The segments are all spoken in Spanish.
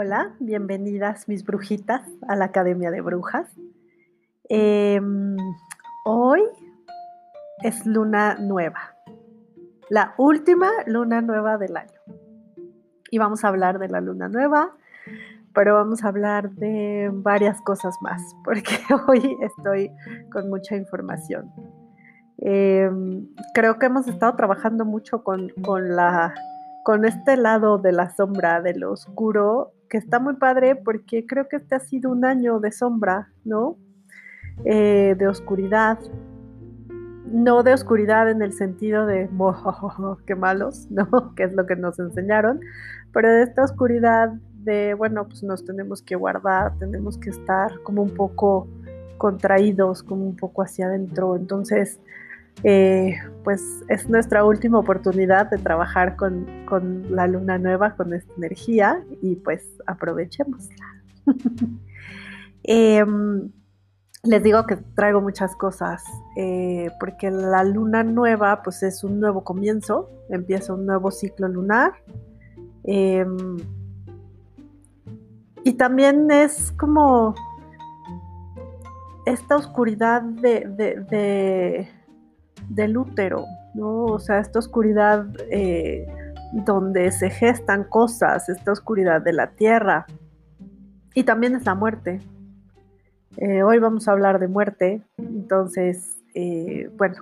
Hola, bienvenidas mis brujitas a la Academia de Brujas. Em, hoy es luna nueva, la última luna nueva del año. Y vamos a hablar de la luna nueva, pero vamos a hablar de varias cosas más, porque hoy estoy con mucha información. Em, creo que hemos estado trabajando mucho con, la, con este lado de la sombra, de lo oscuro, que está muy padre porque creo que este ha sido un año de sombra, ¿no? Eh, de oscuridad. No de oscuridad en el sentido de, qué malos, ¿no? Que es lo que nos enseñaron, pero de esta oscuridad de, bueno, pues nos tenemos que guardar, tenemos que estar como un poco contraídos, como un poco hacia adentro. Entonces, eh, pues es nuestra última oportunidad de trabajar con, la luna nueva, con esta energía y pues aprovechémosla. Em, les digo que traigo muchas cosas eh, porque la luna nueva pues es un nuevo comienzo, empieza un nuevo ciclo lunar. Em, y también es como esta oscuridad de del útero, ¿no? O sea, esta oscuridad eh, donde se gestan cosas, esta oscuridad de la tierra. Y también es la muerte. Eh, hoy vamos a hablar de muerte, entonces, eh, bueno,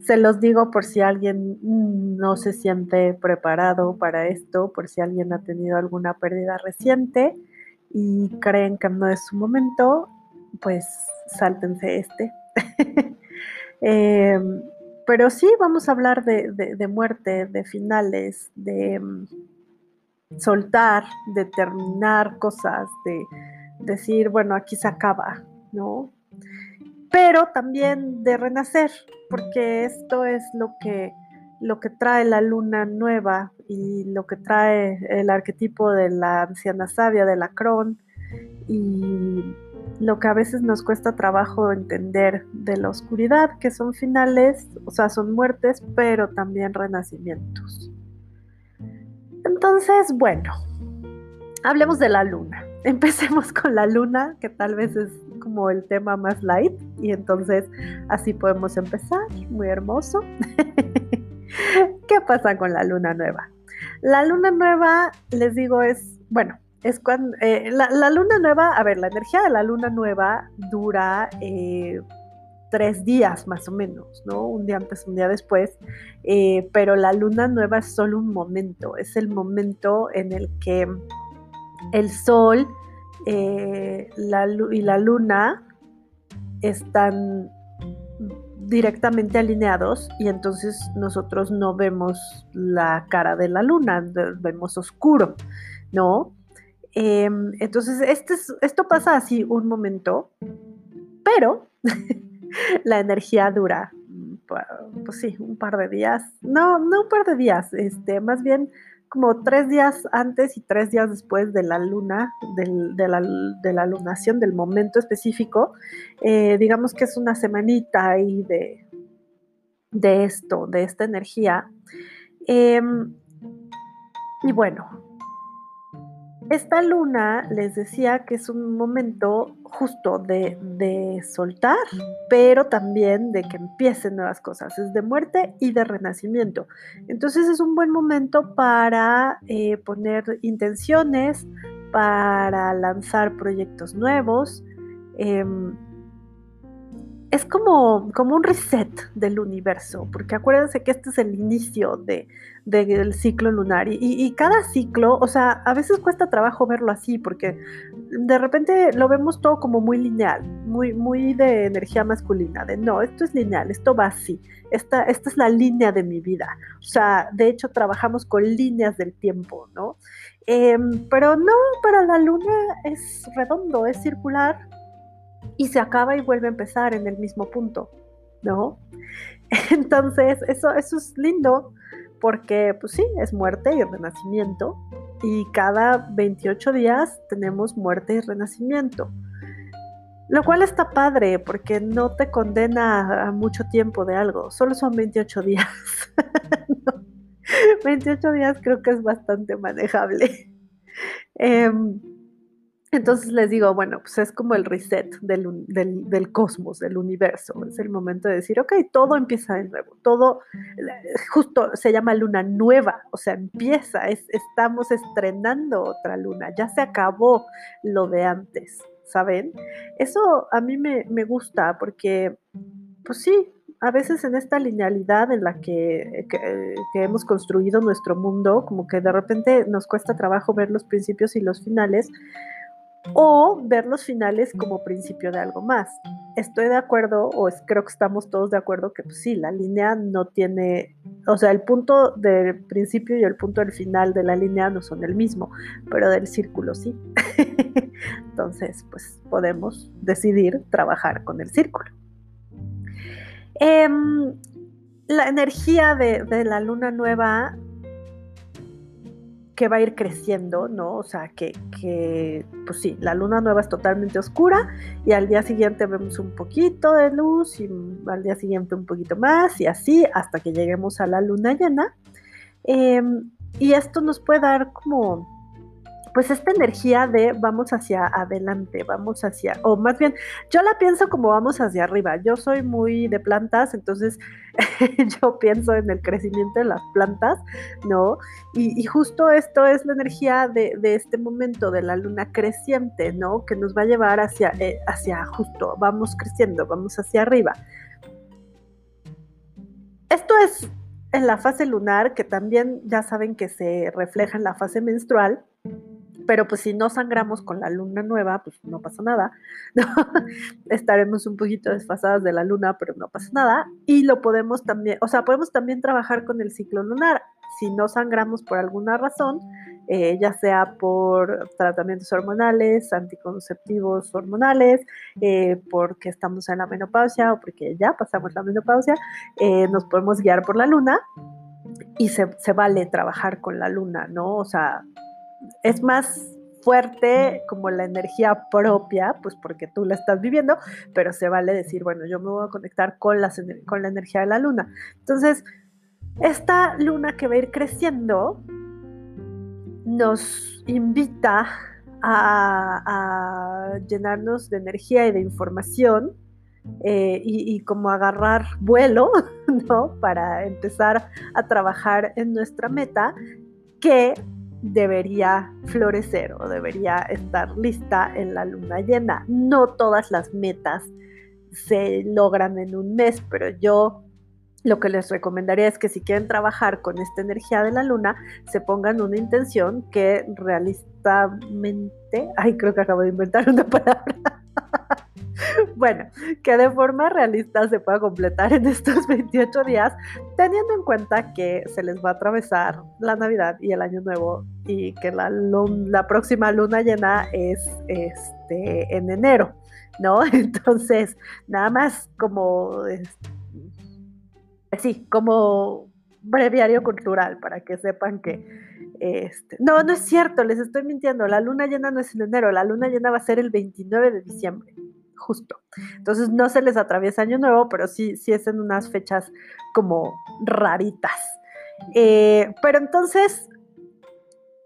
se los digo por si alguien no se siente preparado para esto, por si alguien ha tenido alguna pérdida reciente y creen que no es su momento, pues sáltense este. Em, pero sí vamos a hablar de, muerte, de finales, de mm, soltar, de terminar cosas, de decir, bueno, aquí se acaba, ¿no? Pero también de renacer, porque esto es lo que, lo que trae la luna nueva y lo que trae el arquetipo de la anciana sabia, de la Cron, y lo que a veces nos cuesta trabajo entender de la oscuridad, que son finales, o sea, son muertes, pero también renacimientos. Entonces, bueno, hablemos de la luna. Empecemos con la luna, que tal vez es como el tema más light, y entonces así podemos empezar. Muy hermoso. ¿Qué pasa con la luna nueva? La luna nueva, les digo, es, bueno, es cuando eh, la, luna nueva, a ver, la energía de la luna nueva dura eh, tres días más o menos, ¿no? Un día antes, un día después, eh, pero la luna nueva es solo un momento, es el momento en el que el sol la, y la luna están directamente alineados y entonces nosotros no vemos la cara de la luna, vemos oscuro, ¿no? Em, entonces, este esto pasa así un momento, pero la energía dura, mm, pues sí, un par de días. No, no un par de días, este, más bien como tres días antes y tres días después de la luna, de, la, lunación, del momento específico. Eh, digamos que es una semanita ahí de, de esto, de esta energía. Em, y bueno, esta luna les decía que es un momento justo de, soltar, pero también de que empiecen nuevas cosas. Es de muerte y de renacimiento. Entonces es un buen momento para eh, poner intenciones, para lanzar proyectos nuevos. Em, es como, como un reset del universo, porque acuérdense que este es el inicio de, del ciclo lunar y, cada ciclo, o sea, a veces cuesta trabajo verlo así, porque de repente lo vemos todo como muy lineal, muy, muy de energía masculina, de no, esto es lineal, esto va así, esta, esta es la línea de mi vida, o sea, de hecho trabajamos con líneas del tiempo, ¿no? Em, pero no, para la luna es redondo, es circular y se acaba y vuelve a empezar en el mismo punto, ¿no? Entonces, eso, eso es lindo porque, pues sí, es muerte y renacimiento y cada 28 días tenemos muerte y renacimiento. Lo cual está padre porque no te condena a mucho tiempo de algo, solo son 28 días. 28 días creo que es bastante manejable. Em, entonces les digo, bueno, pues es como el reset del, del, cosmos, del universo. Es el momento de decir, ok, todo empieza de nuevo. Todo, justo se llama luna nueva, o sea, empieza, estamos estrenando otra luna. Ya se acabó lo de antes, ¿saben? Eso a mí me, me gusta porque, pues sí, a veces en esta linealidad en la que, que, hemos construido nuestro mundo, como que de repente nos cuesta trabajo ver los principios y los finales, o ver los finales como principio de algo más. Estoy de acuerdo, o creo que estamos todos de acuerdo que pues, sí, la línea no tiene, o sea, el punto del principio y el punto del final de la línea no son el mismo, pero del círculo sí. Entonces, pues podemos decidir trabajar con el círculo. Em, la energía de la luna nueva que va a ir creciendo, ¿no? O sea, que, pues sí, la luna nueva es totalmente oscura y al día siguiente vemos un poquito de luz y al día siguiente un poquito más y así hasta que lleguemos a la luna llena. Em, y esto nos puede dar como pues esta energía de vamos hacia adelante, vamos hacia, o más bien, yo la pienso como vamos hacia arriba. Yo soy muy de plantas, entonces yo pienso en el crecimiento de las plantas, ¿no? Y, justo esto es la energía de, este momento de la luna creciente, ¿no? Que nos va a llevar hacia, eh, hacia justo, vamos creciendo, vamos hacia arriba. Esto es en la fase lunar, que también ya saben que se refleja en la fase menstrual pero pues si no sangramos con la luna nueva, pues no pasa nada. Estaremos un poquito desfasadas de la luna, pero no pasa nada. Y lo podemos también, o sea, podemos también trabajar con el ciclo lunar. Si no sangramos por alguna razón, eh, ya sea por tratamientos hormonales, anticonceptivos hormonales, eh, porque estamos en la menopausia o porque ya pasamos la menopausia, eh, nos podemos guiar por la luna y se, se, vale trabajar con la luna, ¿no? O sea, es más fuerte como la energía propia, pues porque tú la estás viviendo, pero se vale decir, bueno, yo me voy a conectar con, la energía de la luna. Entonces, esta luna que va a ir creciendo nos invita a, llenarnos de energía y de información eh, y, y, como agarrar vuelo, ¿no? Para empezar a trabajar en nuestra meta, que debería florecer o debería estar lista en la luna llena. No todas las metas se logran en un mes, pero yo lo que les recomendaría es que si quieren trabajar con esta energía de la luna, se pongan una intención que realistamente, ay, creo que acabo de inventar una palabra. bueno, que de forma realista se pueda completar en estos 28 días, teniendo en cuenta que se les va a atravesar la Navidad y el Año Nuevo y que la, próxima luna llena es este, en enero, ¿no? Entonces, nada más como, sí, como breviario cultural para que sepan que este, no, no es cierto, les estoy mintiendo, la luna llena no es en enero, la luna llena va a ser el 29 de diciembre justo. Entonces no se les atraviesa año nuevo, pero sí, sí es en unas fechas como raritas. Eh, pero entonces,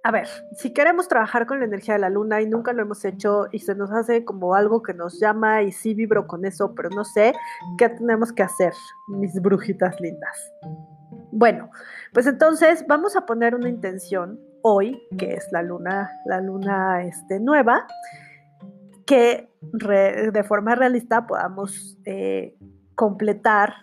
a ver, si queremos trabajar con la energía de la luna y nunca lo hemos hecho y se nos hace como algo que nos llama y sí vibro con eso, pero no sé, ¿qué tenemos que hacer, mis brujitas lindas? Bueno, pues entonces vamos a poner una intención hoy, que es la luna, la luna este, nueva, que de forma realista podamos eh, completar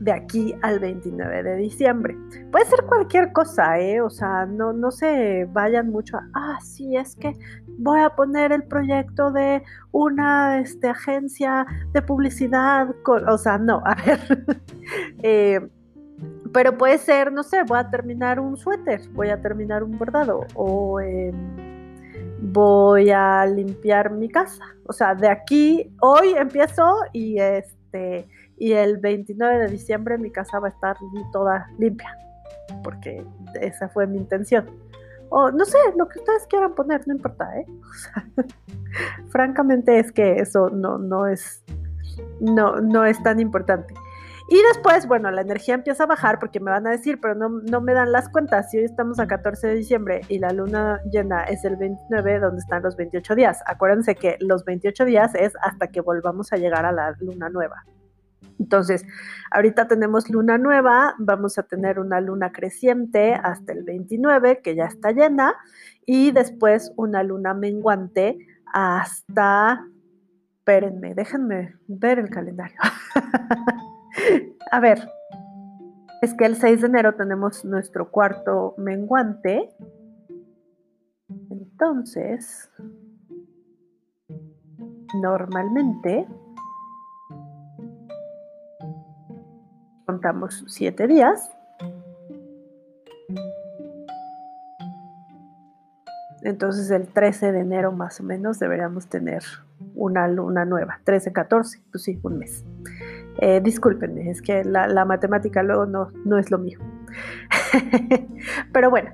de aquí al 29 de diciembre. Puede ser cualquier cosa, ¿eh? O sea, no, no se vayan mucho a, ah, sí, es que voy a poner el proyecto de una este, agencia de publicidad, o sea, no, a ver. eh, pero puede ser, no sé, voy a terminar un suéter, voy a terminar un bordado, o... Eh, voy a limpiar mi casa. O sea, de aquí, hoy empiezo y este y el 29 de diciembre mi casa va a estar toda limpia, porque esa fue mi intención. O no sé, lo que ustedes quieran poner, no importa, ¿eh? francamente es que eso no, no es no, no es tan importante. Y después, bueno, la energía empieza a bajar porque me van a decir, pero no, no me dan las cuentas. Si hoy estamos a 14 de diciembre y la luna llena es el 29, donde están los 28 días. Acuérdense que los 28 días es hasta que volvamos a llegar a la luna nueva. Entonces, ahorita tenemos luna nueva, vamos a tener una luna creciente hasta el 29, que ya está llena, y después una luna menguante hasta, espérenme, déjenme ver el calendario. a ver, es que el 6 de enero tenemos nuestro cuarto menguante. Entonces, normalmente contamos siete días. Entonces el 13 de enero más o menos deberíamos tener una luna nueva. 13, 14, pues sí, un mes. Eh, discúlpenme, es que la, matemática luego no, no es lo mío. Pero bueno,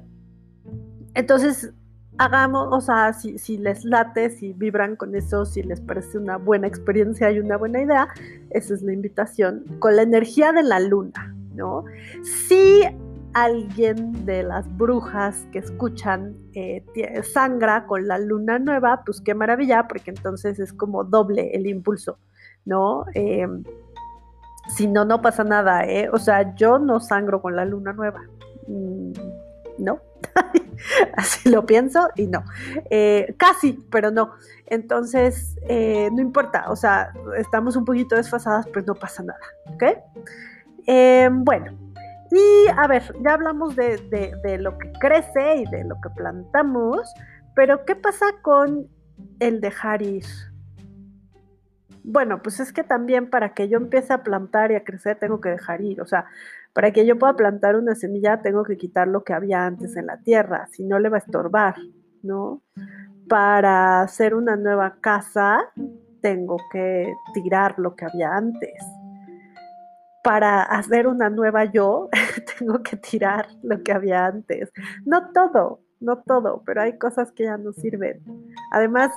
entonces hagamos, o sea, si, si, les late, si vibran con eso, si les parece una buena experiencia y una buena idea, esa es la invitación, con la energía de la luna, ¿no? Si alguien de las brujas que escuchan eh, sangra con la luna nueva, pues qué maravilla, porque entonces es como doble el impulso, ¿no? Em, si no, no pasa nada, ¿eh? O sea, yo no sangro con la luna nueva. Mm, no, así lo pienso y no. Eh, casi, pero no. Entonces, eh, no importa, o sea, estamos un poquito desfasadas, pero no pasa nada, ¿ok? Em, bueno, y a ver, ya hablamos de, de, lo que crece y de lo que plantamos, pero ¿qué pasa con el dejar ir? Bueno, pues es que también para que yo empiece a plantar y a crecer tengo que dejar ir, o sea, para que yo pueda plantar una semilla, tengo que quitar lo que había antes en la tierra, si no le va a estorbar, ¿no? Para hacer una nueva casa, tengo que tirar lo que había antes. Para hacer una nueva yo, tengo que tirar lo que había antes. No todo, no todo, pero hay cosas que ya no sirven. Además,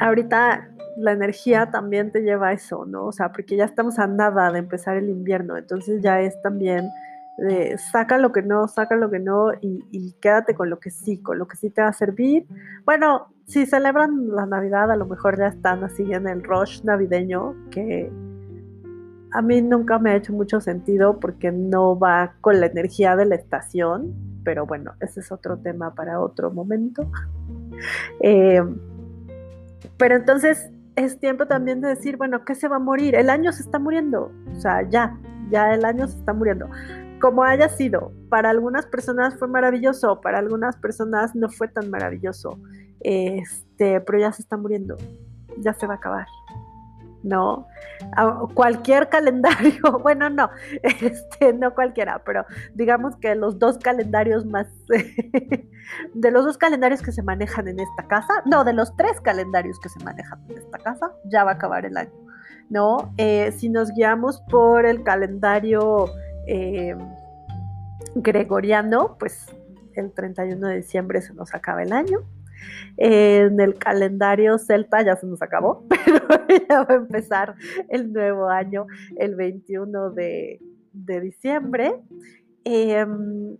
ahorita la energía también te lleva a eso, ¿no? O sea, porque ya estamos a nada de empezar el invierno, entonces ya es también de saca lo que no, saca lo que no y, quédate con lo que sí, con lo que sí te va a servir. Bueno, si celebran la Navidad, a lo mejor ya están así en el rush navideño, que a mí nunca me ha hecho mucho sentido porque no va con la energía de la estación, pero bueno, ese es otro tema para otro momento. Eh, pero entonces es tiempo también de decir, bueno, ¿qué se va a morir? El año se está muriendo, o sea, ya, ya el año se está muriendo. Como haya sido, para algunas personas fue maravilloso, para algunas personas no fue tan maravilloso, este, pero ya se está muriendo, ya se va a acabar. ¿No? cualquier calendario, bueno, no, este, no cualquiera, pero digamos que los dos calendarios más, de los dos calendarios que se manejan en esta casa, no, de los tres calendarios que se manejan en esta casa, ya va a acabar el año, ¿no? Eh, si nos guiamos por el calendario eh, gregoriano, pues el 31 de diciembre se nos acaba el año, en el calendario celta ya se nos acabó, pero ya va a empezar el nuevo año el 21 de, diciembre. Em,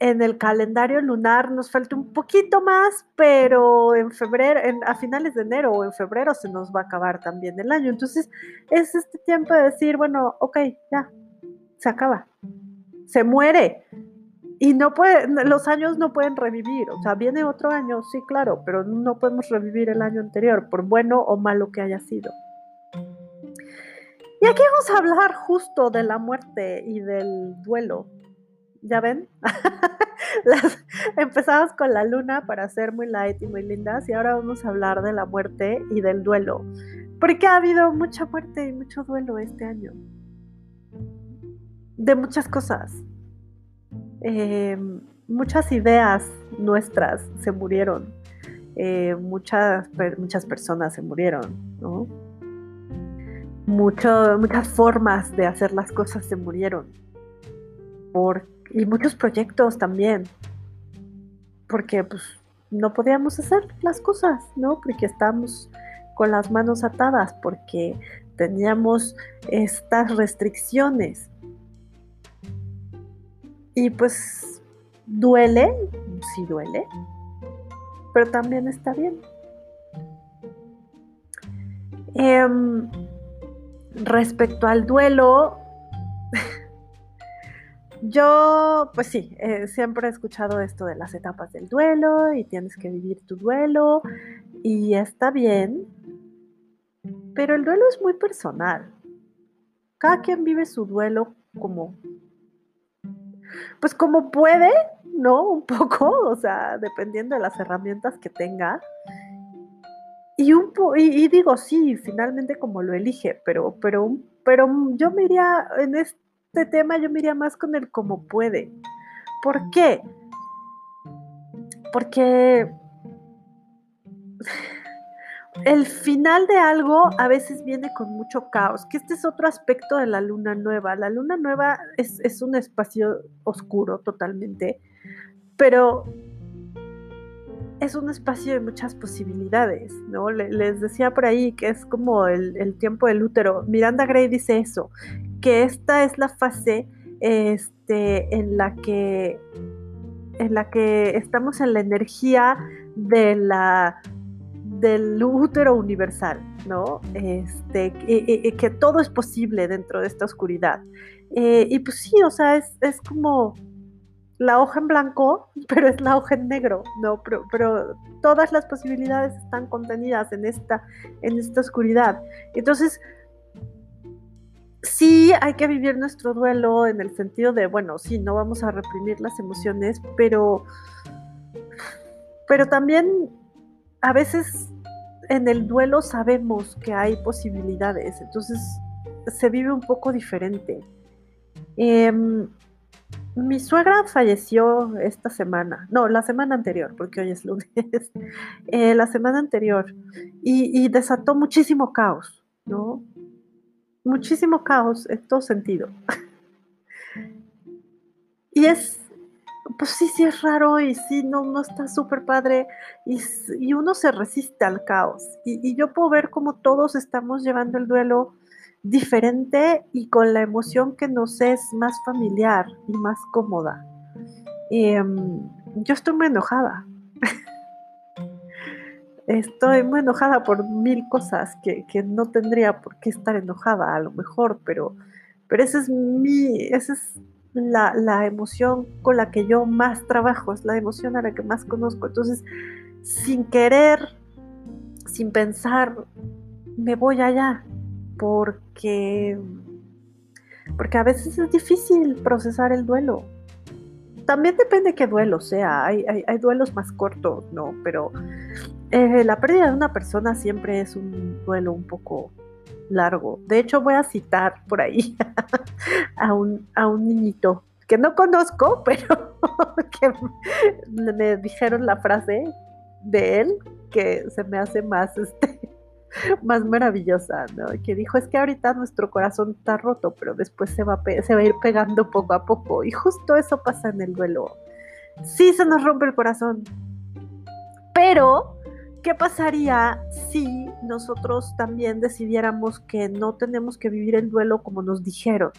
en el calendario lunar nos falta un poquito más, pero en febrero, a finales de enero o en febrero se nos va a acabar también el año. Entonces es este tiempo de decir, bueno, ok, ya, se acaba, se muere, y no puede, los años no pueden revivir, o sea, viene otro año, sí, claro, pero no podemos revivir el año anterior, por bueno o malo que haya sido. Y aquí vamos a hablar justo de la muerte y del duelo. ¿Ya ven? empezamos con la luna para ser muy light y muy lindas y ahora vamos a hablar de la muerte y del duelo. Porque ha habido mucha muerte y mucho duelo este año. De muchas cosas eh, muchas ideas nuestras se murieron, eh, muchas, muchas personas se murieron, ¿no? muchas formas de hacer las cosas se murieron. Y muchos proyectos también. Porque pues no podíamos hacer las cosas, ¿no? Porque estábamos con las manos atadas, porque teníamos estas restricciones. Y pues duele, sí duele, pero también está bien. Em, respecto al duelo, yo, pues sí, eh, siempre he escuchado esto de las etapas del duelo y tienes que vivir tu duelo y está bien, pero el duelo es muy personal. Cada quien vive su duelo como, pues como puede, ¿no? Un poco, o sea, dependiendo de las herramientas que tenga. Y, un y, digo, sí, finalmente como lo elige, pero, pero, pero yo me iría, en este tema yo me iría más con el como puede. ¿Por qué? Porque el final de algo a veces viene con mucho caos, que este es otro aspecto de la luna nueva. La luna nueva es, un espacio oscuro totalmente, pero es un espacio de muchas posibilidades, ¿no? les decía por ahí que es como el, tiempo del útero. Miranda Gray dice eso, que esta es la fase este, en, la que, en la que estamos en la energía de la del útero universal, ¿no? Este, que todo es posible dentro de esta oscuridad. Eh, y pues sí, o sea, es, es como la hoja en blanco, pero es la hoja en negro, ¿no? Pero, todas las posibilidades están contenidas en esta, en esta oscuridad. Entonces, sí hay que vivir nuestro duelo en el sentido de, bueno, sí, no vamos a reprimir las emociones, pero, pero también a veces en el duelo sabemos que hay posibilidades, entonces se vive un poco diferente. Em, mi suegra falleció esta semana, no, la semana anterior, porque hoy es lunes, eh, la semana anterior, y, desató muchísimo caos, ¿no? Muchísimo caos en todo sentido. y es, pues sí, sí es raro y sí, no, no está súper padre y, uno se resiste al caos. Y, y yo puedo ver cómo todos estamos llevando el duelo diferente y con la emoción que nos es más familiar y más cómoda. Em, yo estoy muy enojada. estoy muy enojada por mil cosas que, no tendría por qué estar enojada a lo mejor, pero, pero esa es mi, esa es la, la emoción con la que yo más trabajo, es la emoción a la que más conozco. Entonces, sin querer, sin pensar, me voy allá porque, porque a veces es difícil procesar el duelo. También depende qué duelo sea, hay, duelos más cortos, ¿no? Pero eh, la pérdida de una persona siempre es un duelo un poco largo. De hecho, voy a citar por ahí a un, a un niñito que no conozco, pero que me dijeron la frase de él que se me hace más este, más maravillosa, ¿no? Que dijo, es que ahorita nuestro corazón está roto, pero después se va, se va a ir pegando poco a poco. Y justo eso pasa en el duelo. Sí se nos rompe el corazón. Pero, ¿qué pasaría si nosotros también decidiéramos que no tenemos que vivir el duelo como nos dijeron?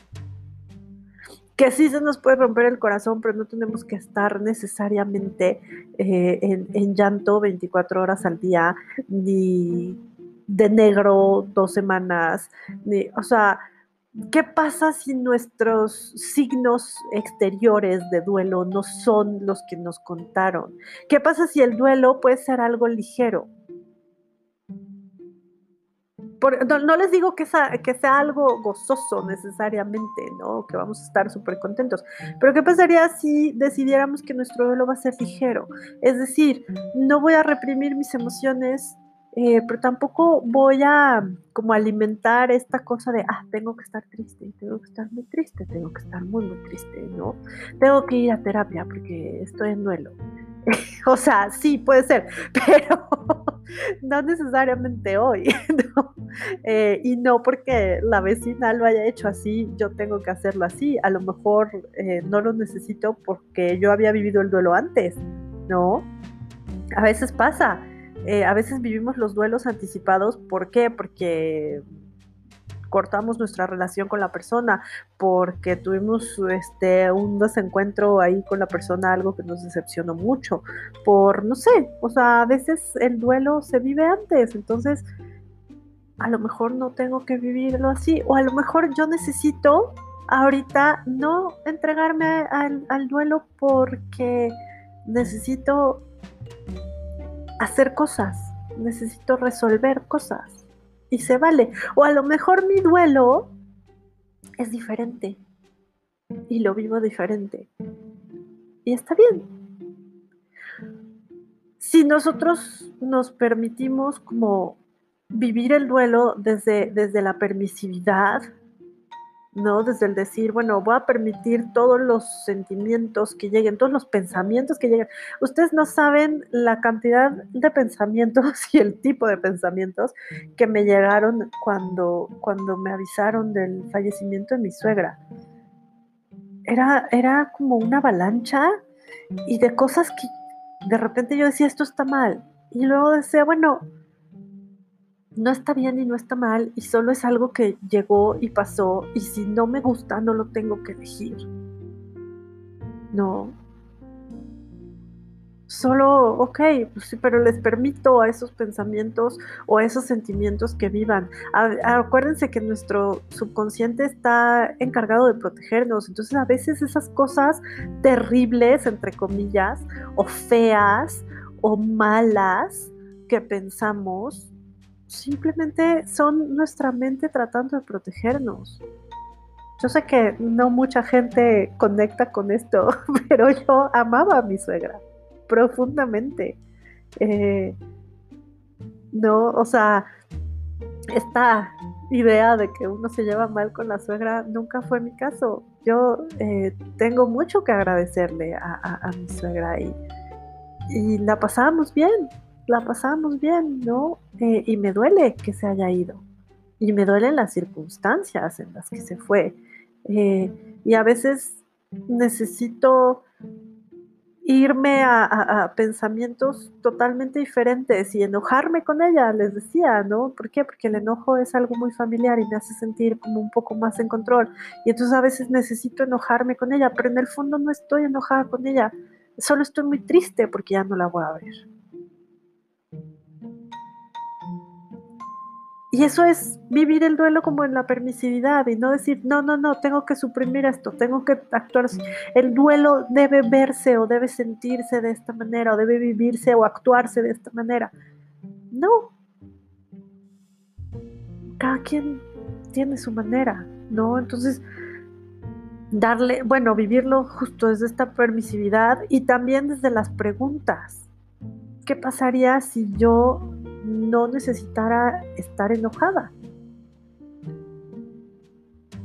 que sí se nos puede romper el corazón, pero no tenemos que estar necesariamente eh, en, en, llanto 24 horas al día, ni de negro dos semanas. o sea, ¿qué pasa si nuestros signos exteriores de duelo no son los que nos contaron? ¿Qué pasa si el duelo puede ser algo ligero? no, les digo que sea, algo gozoso necesariamente, ¿no? Que vamos a estar súper contentos. Pero ¿qué pasaría si decidiéramos que nuestro duelo va a ser ligero? Es decir, no voy a reprimir mis emociones eh, pero tampoco voy a como alimentar esta cosa de, ah, tengo que estar triste, tengo que estar muy triste, tengo que estar muy, muy triste, ¿no? Tengo que ir a terapia porque estoy en duelo. o sea, sí, puede ser, pero no necesariamente hoy, ¿no? Eh, y no porque la vecina lo haya hecho así, yo tengo que hacerlo así. A lo mejor eh, no lo necesito porque yo había vivido el duelo antes, ¿no? A veces pasa. Eh, a veces vivimos los duelos anticipados. ¿Por qué? Porque cortamos nuestra relación con la persona, porque tuvimos este, un desencuentro ahí con la persona, algo que nos decepcionó mucho, por, no sé, o sea, a veces el duelo se vive antes, entonces a lo mejor no tengo que vivirlo así, o a lo mejor yo necesito ahorita no entregarme al, al duelo porque necesito hacer cosas, necesito resolver cosas y se vale. O a lo mejor mi duelo es diferente y lo vivo diferente y está bien. Si nosotros nos permitimos como vivir el duelo desde, desde la permisividad, ¿no? Desde el decir, bueno, voy a permitir todos los sentimientos que lleguen, todos los pensamientos que lleguen. Ustedes no saben la cantidad de pensamientos y el tipo de pensamientos que me llegaron cuando, cuando me avisaron del fallecimiento de mi suegra. Era, era como una avalancha y de cosas que de repente yo decía, esto está mal. Y luego decía, bueno, no está bien y no está mal y solo es algo que llegó y pasó y si no me gusta no lo tengo que elegir. No. Solo, ok, pues sí, pero les permito a esos pensamientos o a esos sentimientos que vivan. acuérdense que nuestro subconsciente está encargado de protegernos, entonces a veces esas cosas terribles, entre comillas, o feas o malas que pensamos, simplemente son nuestra mente tratando de protegernos. Yo sé que no mucha gente conecta con esto, pero yo amaba a mi suegra profundamente. Eh, no, o sea, esta idea de que uno se lleva mal con la suegra nunca fue mi caso. Yo eh, tengo mucho que agradecerle a, mi suegra y, y la pasábamos bien la pasamos bien, ¿no? Eh, y me duele que se haya ido. Y me duelen las circunstancias en las que se fue. Eh, y a veces necesito irme a, pensamientos totalmente diferentes y enojarme con ella, les decía, ¿no? ¿Por qué? Porque el enojo es algo muy familiar y me hace sentir como un poco más en control. Y entonces a veces necesito enojarme con ella, pero en el fondo no estoy enojada con ella, solo estoy muy triste porque ya no la voy a ver. Y eso es vivir el duelo como en la permisividad y no decir, no, no, no, tengo que suprimir esto, tengo que actuar. El duelo debe verse o debe sentirse de esta manera o debe vivirse o actuarse de esta manera. No. Cada quien tiene su manera, ¿no? Entonces, darle, bueno, vivirlo justo desde esta permisividad y también desde las preguntas. ¿Qué pasaría si yo no necesitara estar enojada?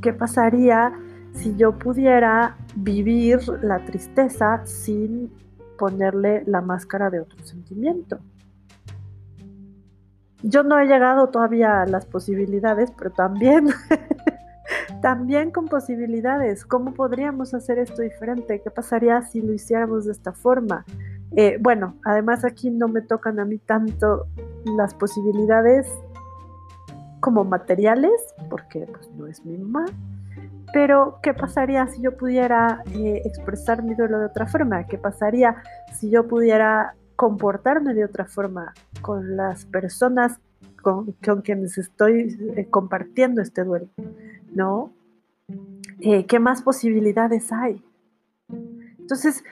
¿Qué pasaría si yo pudiera vivir la tristeza sin ponerle la máscara de otro sentimiento? Yo no he llegado todavía a las posibilidades, pero también, también con posibilidades. ¿Cómo podríamos hacer esto diferente? ¿Qué pasaría si lo hiciéramos de esta forma? Eh, bueno, además aquí no me tocan a mí tanto las posibilidades como materiales, porque pues, no es mi mamá. Pero, ¿qué pasaría si yo pudiera eh, expresar mi duelo de otra forma? ¿Qué pasaría si yo pudiera comportarme de otra forma con las personas con, quienes estoy eh, compartiendo este duelo? ¿No? ¿Qué más posibilidades hay? Entonces,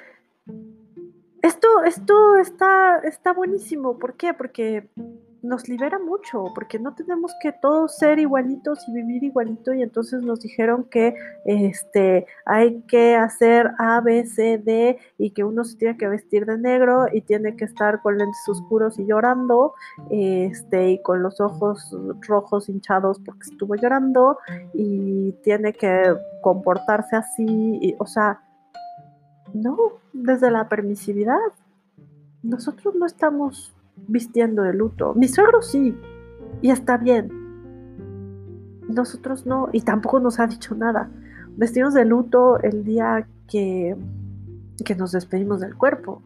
esto, esto está, está buenísimo. ¿Por qué? Porque nos libera mucho, porque no tenemos que todos ser igualitos y vivir igualito y entonces nos dijeron que este, hay que hacer A, B, C, D y que uno se tiene que vestir de negro y tiene que estar con lentes oscuros y llorando este, y con los ojos rojos hinchados porque estuvo llorando y tiene que comportarse así, y, o sea, no, desde la permisividad. Nosotros no estamos vistiendo de luto. Mi suegro sí, y está bien. Nosotros no, y tampoco nos ha dicho nada. Vestimos de luto el día que, que nos despedimos del cuerpo.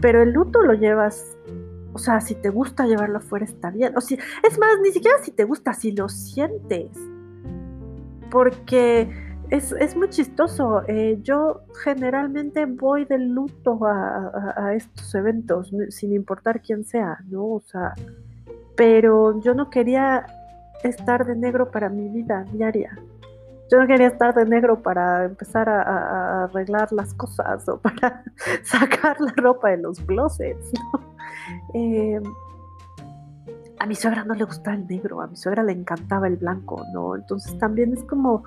Pero el luto lo llevas, o sea, si te gusta llevarlo afuera está bien. O si, es más, ni siquiera si te gusta, si lo sientes. porque es, muy chistoso. Eh, yo generalmente voy de luto a, estos eventos, sin importar quién sea, ¿no? O sea, pero yo no quería estar de negro para mi vida diaria. Yo no quería estar de negro para empezar a, arreglar las cosas o para sacar la ropa de los closets, ¿no? Eh, a mi suegra no le gustaba el negro, a mi suegra le encantaba el blanco, ¿no? Entonces también es como,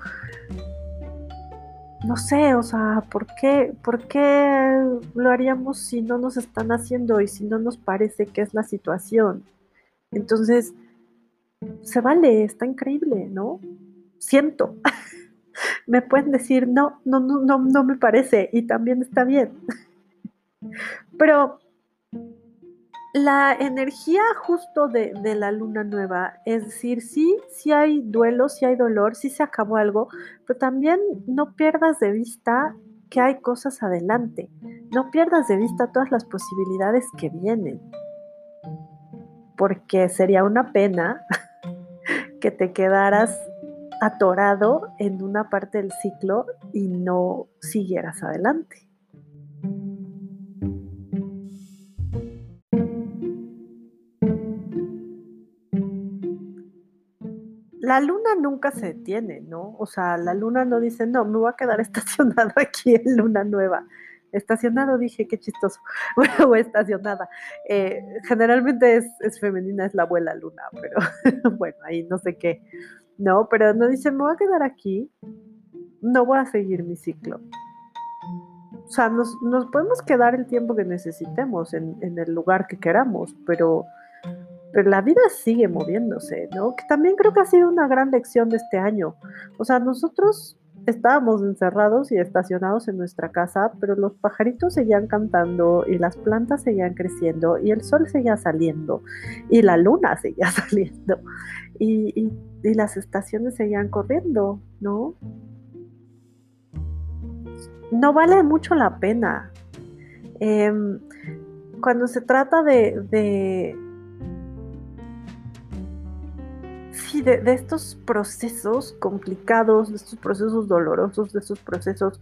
no sé, o sea, ¿por qué, ¿por qué lo haríamos si no nos están haciendo y si no nos parece que es la situación? Entonces, se vale, está increíble, ¿no? Siento. me pueden decir, no, no, no, no, no me parece y también está bien. Pero la energía justo de, la luna nueva, es decir, sí, sí hay duelo, sí hay dolor, sí se acabó algo, pero también no pierdas de vista que hay cosas adelante, no pierdas de vista todas las posibilidades que vienen, porque sería una pena que te quedaras atorado en una parte del ciclo y no siguieras adelante. La luna nunca se detiene, ¿no? O sea, la luna no dice, no, me voy a quedar estacionado aquí en luna nueva. Estacionado, dije, qué chistoso. o estacionada. Eh, generalmente es, femenina, es la abuela luna, pero bueno, ahí no sé qué. No, pero no dice, me voy a quedar aquí, no voy a seguir mi ciclo. O sea, nos, podemos quedar el tiempo que necesitemos en, en el lugar que queramos, pero pero la vida sigue moviéndose, ¿no? Que también creo que ha sido una gran lección de este año. O sea, nosotros estábamos encerrados y estacionados en nuestra casa, pero los pajaritos seguían cantando y las plantas seguían creciendo y el sol seguía saliendo y la luna seguía saliendo y, las estaciones seguían corriendo, ¿no? No vale mucho la pena. Em, cuando se trata de sí, de, estos procesos complicados, de estos procesos dolorosos, de estos procesos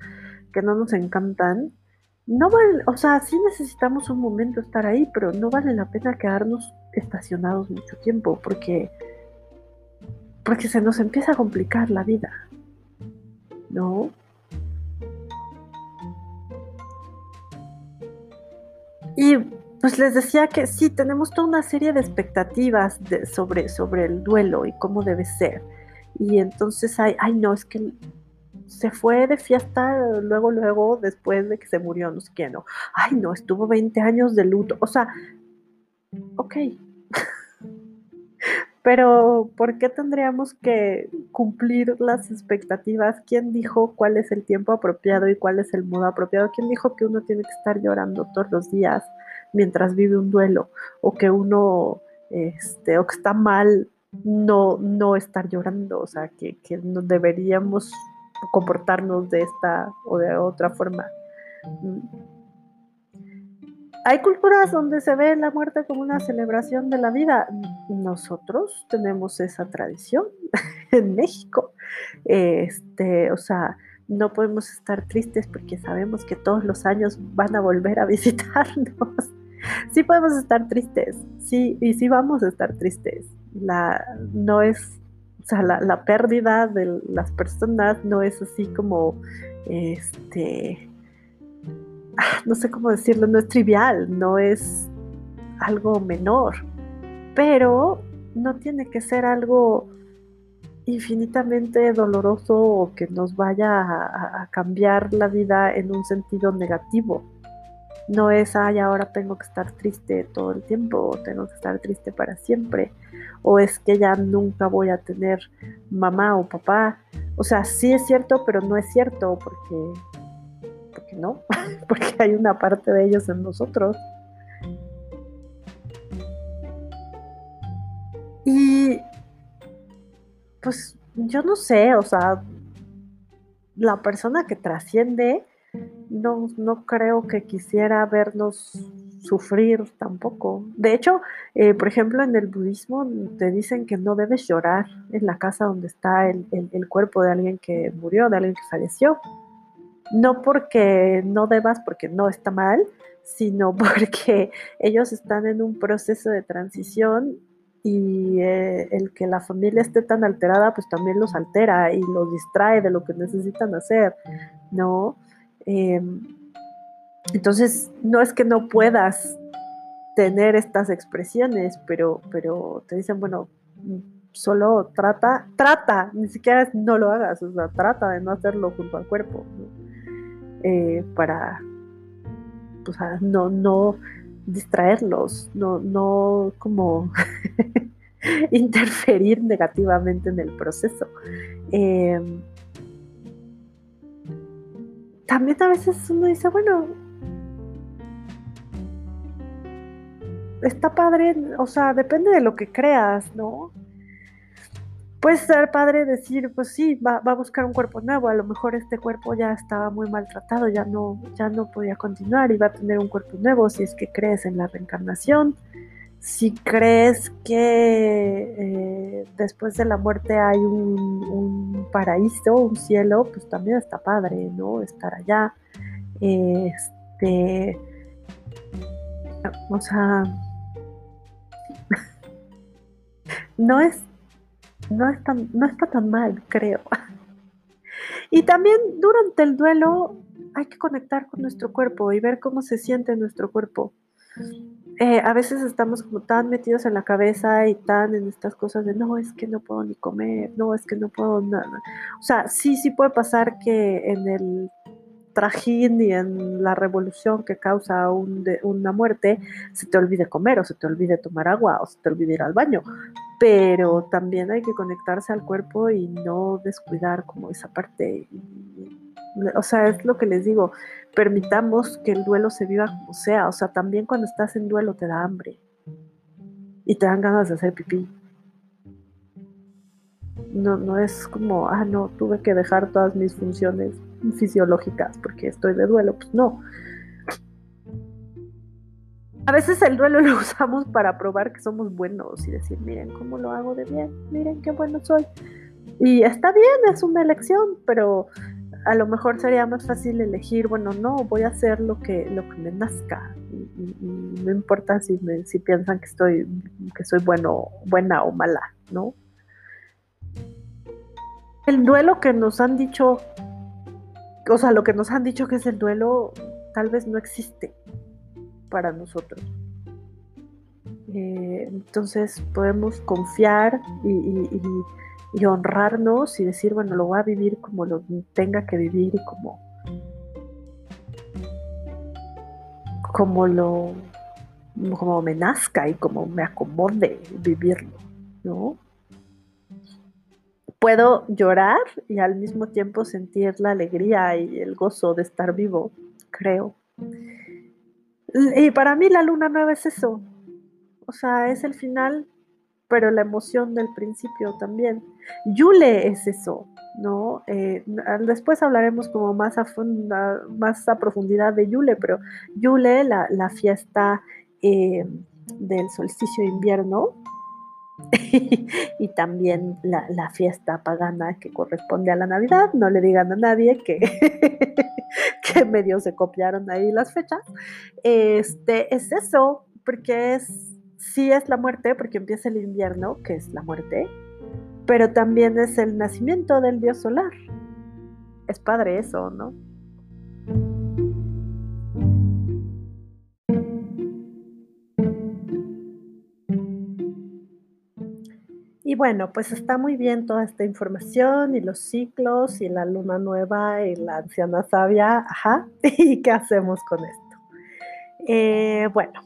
que no nos encantan, no vale, o sea, sí necesitamos un momento estar ahí, pero no vale la pena quedarnos estacionados mucho tiempo, porque, porque se nos empieza a complicar la vida, ¿no? Y pues les decía que sí, tenemos toda una serie de expectativas sobre, sobre el duelo y cómo debe ser. Y entonces, ay, ay, no, es que se fue de fiesta luego, luego, después de que se murió, no sé quién, no. Ay, no, estuvo 20 años de luto. O sea, ok. Pero, ¿por qué tendríamos que cumplir las expectativas? ¿Quién dijo cuál es el tiempo apropiado y cuál es el modo apropiado? ¿Quién dijo que uno tiene que estar llorando todos los días? mientras vive un duelo o que uno, este, o que está mal no, no estar llorando, o sea, que, que deberíamos comportarnos de esta o de otra forma. Hay culturas donde se ve la muerte como una celebración de la vida. Nosotros tenemos esa tradición en México. Este, o sea, no podemos estar tristes porque sabemos que todos los años van a volver a visitarnos sí podemos estar tristes, sí, y sí vamos a estar tristes. La, no es, o sea, la, pérdida de las personas no es así como, este, no sé cómo decirlo, no es trivial, no es algo menor, pero no tiene que ser algo infinitamente doloroso o que nos vaya a cambiar la vida en un sentido negativo no es, ay, ahora tengo que estar triste todo el tiempo, o tengo que estar triste para siempre, o es que ya nunca voy a tener mamá o papá. O sea, sí es cierto, pero no es cierto, porque, porque no, porque hay una parte de ellos en nosotros. Y pues yo no sé, o sea, la persona que trasciende, no, no creo que quisiera vernos sufrir tampoco. De hecho, eh, por ejemplo, en el budismo te dicen que no debes llorar en la casa donde está el, cuerpo de alguien que murió, de alguien que falleció. No porque no debas, porque no está mal, sino porque ellos están en un proceso de transición y eh, el que la familia esté tan alterada, pues también los altera y los distrae de lo que necesitan hacer, ¿no? Em, entonces, no es que no puedas tener estas expresiones, pero, pero te dicen, bueno, solo trata, trata, ni siquiera no lo hagas, o sea, trata de no hacerlo junto al cuerpo, eh, para, pues, no, no distraerlos, no, no como interferir negativamente en el proceso. Em, también a veces uno dice, bueno, está padre, o sea, depende de lo que creas, ¿no? Puede ser padre decir, pues sí, va, a buscar un cuerpo nuevo, a lo mejor este cuerpo ya estaba muy maltratado, ya no, ya no podía continuar y va a tener un cuerpo nuevo si es que crees en la reencarnación, si crees que eh, después de la muerte hay un, paraíso, un cielo, pues también está padre, ¿no? Estar allá. Este, o sea, no es, no es no está tan mal, creo. Y también durante el duelo hay que conectar con nuestro cuerpo y ver cómo se siente nuestro cuerpo. Eh, a veces estamos como tan metidos en la cabeza y tan en estas cosas de no, es que no puedo ni comer, no, es que no puedo nada. O sea, sí, sí puede pasar que en el trajín y en la revolución que causa una muerte, se te olvide comer o se te olvide tomar agua o se te olvide ir al baño. Pero también hay que conectarse al cuerpo y no descuidar como esa parte. O sea, es lo que les digo, permitamos que el duelo se viva como sea. O sea, también cuando estás en duelo te da hambre y te dan ganas de hacer pipí. No, no es como, ah, no, tuve que dejar todas mis funciones fisiológicas porque estoy de duelo, pues no. A veces el duelo lo usamos para probar que somos buenos y decir, miren cómo lo hago de bien, miren qué bueno soy. Y está bien, es una elección, pero a lo mejor sería más fácil elegir, bueno, no, voy a hacer lo que, lo que me nazca. Y, no importa si, si piensan que estoy, que soy bueno, buena o mala, ¿no? El duelo que nos han dicho o sea, lo que nos han dicho que es el duelo tal vez no existe para nosotros. Eh, entonces podemos confiar y, honrarnos y decir, bueno, lo voy a vivir como lo tenga que vivir y como, como lo como me nazca y como me acomode vivirlo, ¿no? puedo llorar y al mismo tiempo sentir la alegría y el gozo de estar vivo, creo. Y para mí la luna nueva es eso. O sea, es el final, pero la emoción del principio también. Yule es eso, ¿no? Eh, después hablaremos como más a, más a profundidad de Yule, pero Yule, la, fiesta eh, del solsticio de invierno, y también la, fiesta pagana que corresponde a la Navidad. No le digan a nadie que, que medio se copiaron ahí las fechas. Este, es eso, porque es, sí es la muerte, porque empieza el invierno, que es la muerte, pero también es el nacimiento del dios solar. Es padre eso, ¿no? Bueno, pues está muy bien toda esta información y los ciclos y la luna nueva y la anciana sabia, ajá, ¿y qué hacemos con esto? Eh, bueno,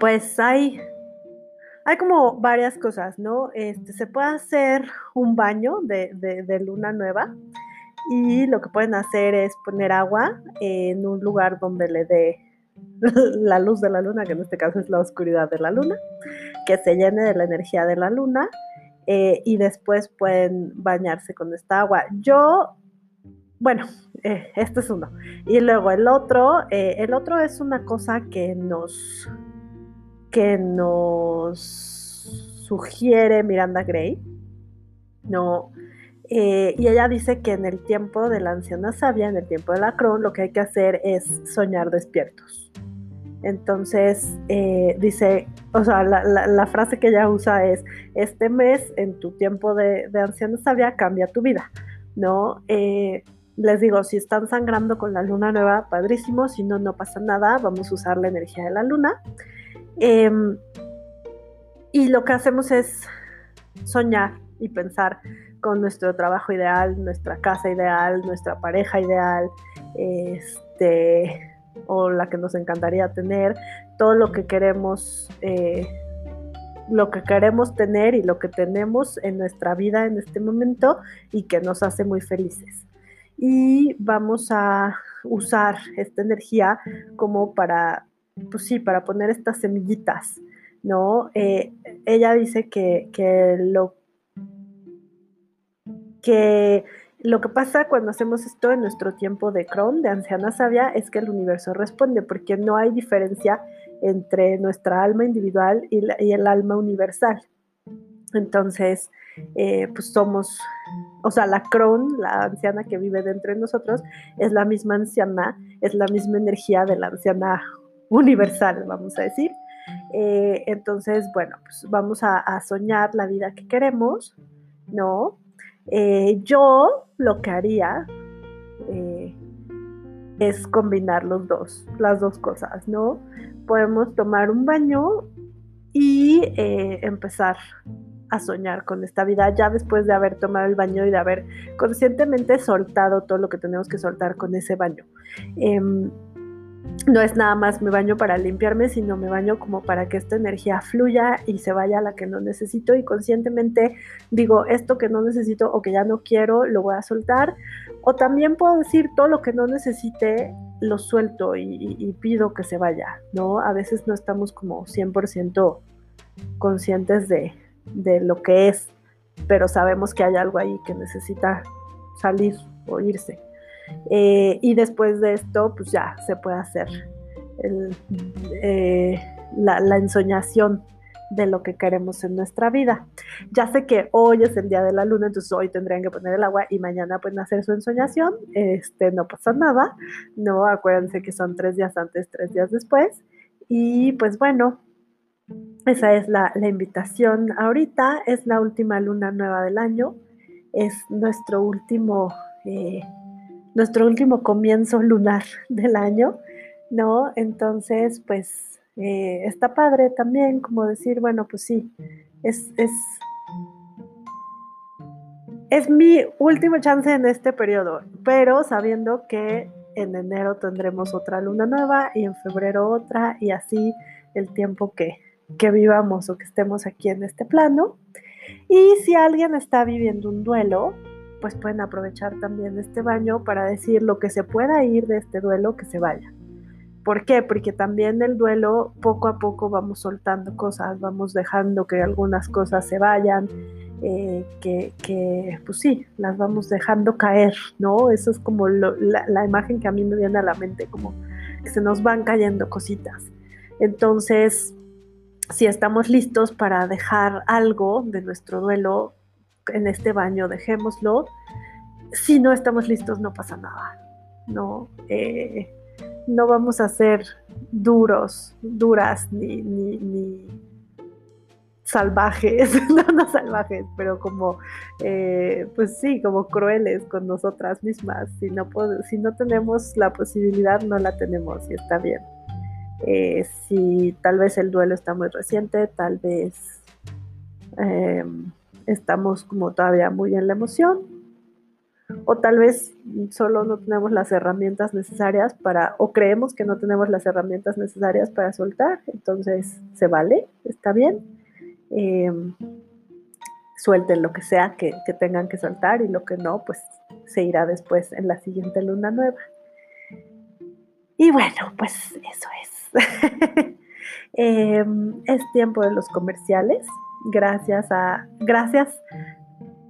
pues hay, hay como varias cosas, ¿no? Este, se puede hacer un baño de, de luna nueva y lo que pueden hacer es poner agua en un lugar donde le dé la luz de la luna, que en este caso es la oscuridad de la luna que se llene de la energía de la luna eh, y después pueden bañarse con esta agua. Yo bueno, eh, este es uno. Y luego el otro, eh, el otro es una cosa que nos, que nos sugiere Miranda Gray. No, eh, y ella dice que en el tiempo de la anciana sabia, en el tiempo de la Cron, lo que hay que hacer es soñar despiertos. Entonces, dice, o sea, la, frase que ella usa es, este mes, en tu tiempo de, de anciana sabia, cambia tu vida, ¿no? les digo, si están sangrando con la luna nueva, padrísimo, si no, no pasa nada, vamos a usar la energía de la luna. Em, y lo que hacemos es soñar y pensar con nuestro trabajo ideal, nuestra casa ideal, nuestra pareja ideal, este, o la que nos encantaría tener, todo lo que queremos, eh, lo que queremos tener y lo que tenemos en nuestra vida en este momento y que nos hace muy felices y vamos a usar esta energía como para, pues sí, para poner estas semillitas, ¿no? Eh, ella dice que, lo que lo que pasa cuando hacemos esto en nuestro tiempo de Cron, de anciana sabia, es que el universo responde, porque no hay diferencia entre nuestra alma individual y, el alma universal. Entonces, eh, pues somos, o sea, la Cron, la anciana que vive dentro de nosotros, es la misma anciana, es la misma energía de la anciana universal, vamos a decir. Eh, entonces, bueno, pues vamos a, soñar la vida que queremos, ¿no? Eh, yo lo que haría es combinar los dos, las dos cosas, ¿no? Podemos tomar un baño y empezar a soñar con esta vida ya después de haber tomado el baño y de haber conscientemente soltado todo lo que tenemos que soltar con ese baño. No es nada más me baño para limpiarme, sino me baño como para que esta energía fluya y se vaya a la que no necesito y conscientemente digo esto que no necesito o que ya no quiero, lo voy a soltar. O también puedo decir todo lo que no necesite, lo suelto y, y pido que se vaya, ¿no? A veces no estamos como 100% conscientes de, de lo que es, pero sabemos que hay algo ahí que necesita salir o irse. Eh, y después de esto, pues ya se puede hacer eh, la, ensoñación de lo que queremos en nuestra vida. Ya sé que hoy es el día de la luna, entonces hoy tendrían que poner el agua y mañana pueden hacer su ensoñación. Este, no pasa nada, no acuérdense que son tres días antes, tres días después. Y pues bueno, esa es la, invitación ahorita, es la última luna nueva del año, es nuestro último, eh, nuestro último comienzo lunar del año, ¿no? Entonces, pues eh, está padre también como decir, bueno, pues sí, es, es, es mi último chance en este periodo, pero sabiendo que en enero tendremos otra luna nueva y en febrero otra y así el tiempo que, que vivamos o que estemos aquí en este plano. Y si alguien está viviendo un duelo, pues pueden aprovechar también este baño para decir lo que se pueda ir de este duelo, que se vaya. ¿Por qué? Porque también el duelo poco a poco vamos soltando cosas, vamos dejando que algunas cosas se vayan, eh, que, pues sí, las vamos dejando caer, ¿no? Eso es como la, imagen que a mí me viene a la mente, como que se nos van cayendo cositas. Entonces, si estamos listos para dejar algo de nuestro duelo en este baño, dejémoslo. Si no estamos listos, no pasa nada. No, eh, no vamos a ser duros, duras, ni, salvajes, no, no salvajes, pero como, eh, pues sí, como crueles con nosotras mismas. Si no, si no tenemos la posibilidad, no la tenemos y está bien. Eh, si tal vez el duelo está muy reciente, tal vez em, estamos como todavía muy en la emoción, o tal vez solo no tenemos las herramientas necesarias para, o creemos que no tenemos las herramientas necesarias para soltar, entonces se vale, está bien. Em, suelten lo que sea que, que tengan que soltar y lo que no, pues se irá después en la siguiente luna nueva. Y bueno, pues eso es. Em, es tiempo de los comerciales. Gracias a. Gracias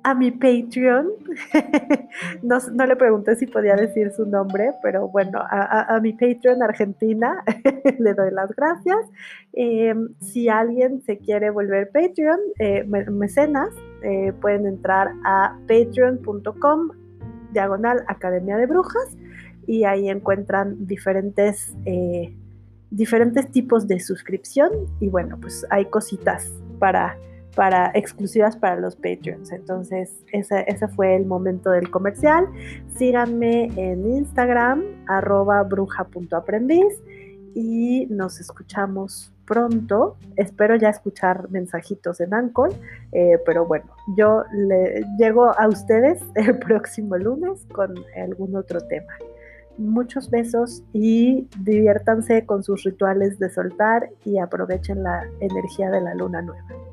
a mi Patreon. no, le pregunté si podía decir su nombre, pero bueno, a, mi Patreon Argentina le doy las gracias. Em, si alguien se quiere volver Patreon, eh, mecenas, eh, pueden entrar a patreon.com diagonal Academia de Brujas y ahí encuentran diferentes, eh, diferentes tipos de suscripción y bueno, pues hay cositas para para exclusivas para los Patreons. Entonces, ese, fue el momento del comercial. Síganme en Instagram, arroba bruja.aprendiz y nos escuchamos pronto. Espero ya escuchar mensajitos en Anchor, eh, pero bueno, yo le llego a ustedes el próximo lunes con algún otro tema. Muchos besos y diviértanse con sus rituales de soltar y aprovechen la energía de la luna nueva.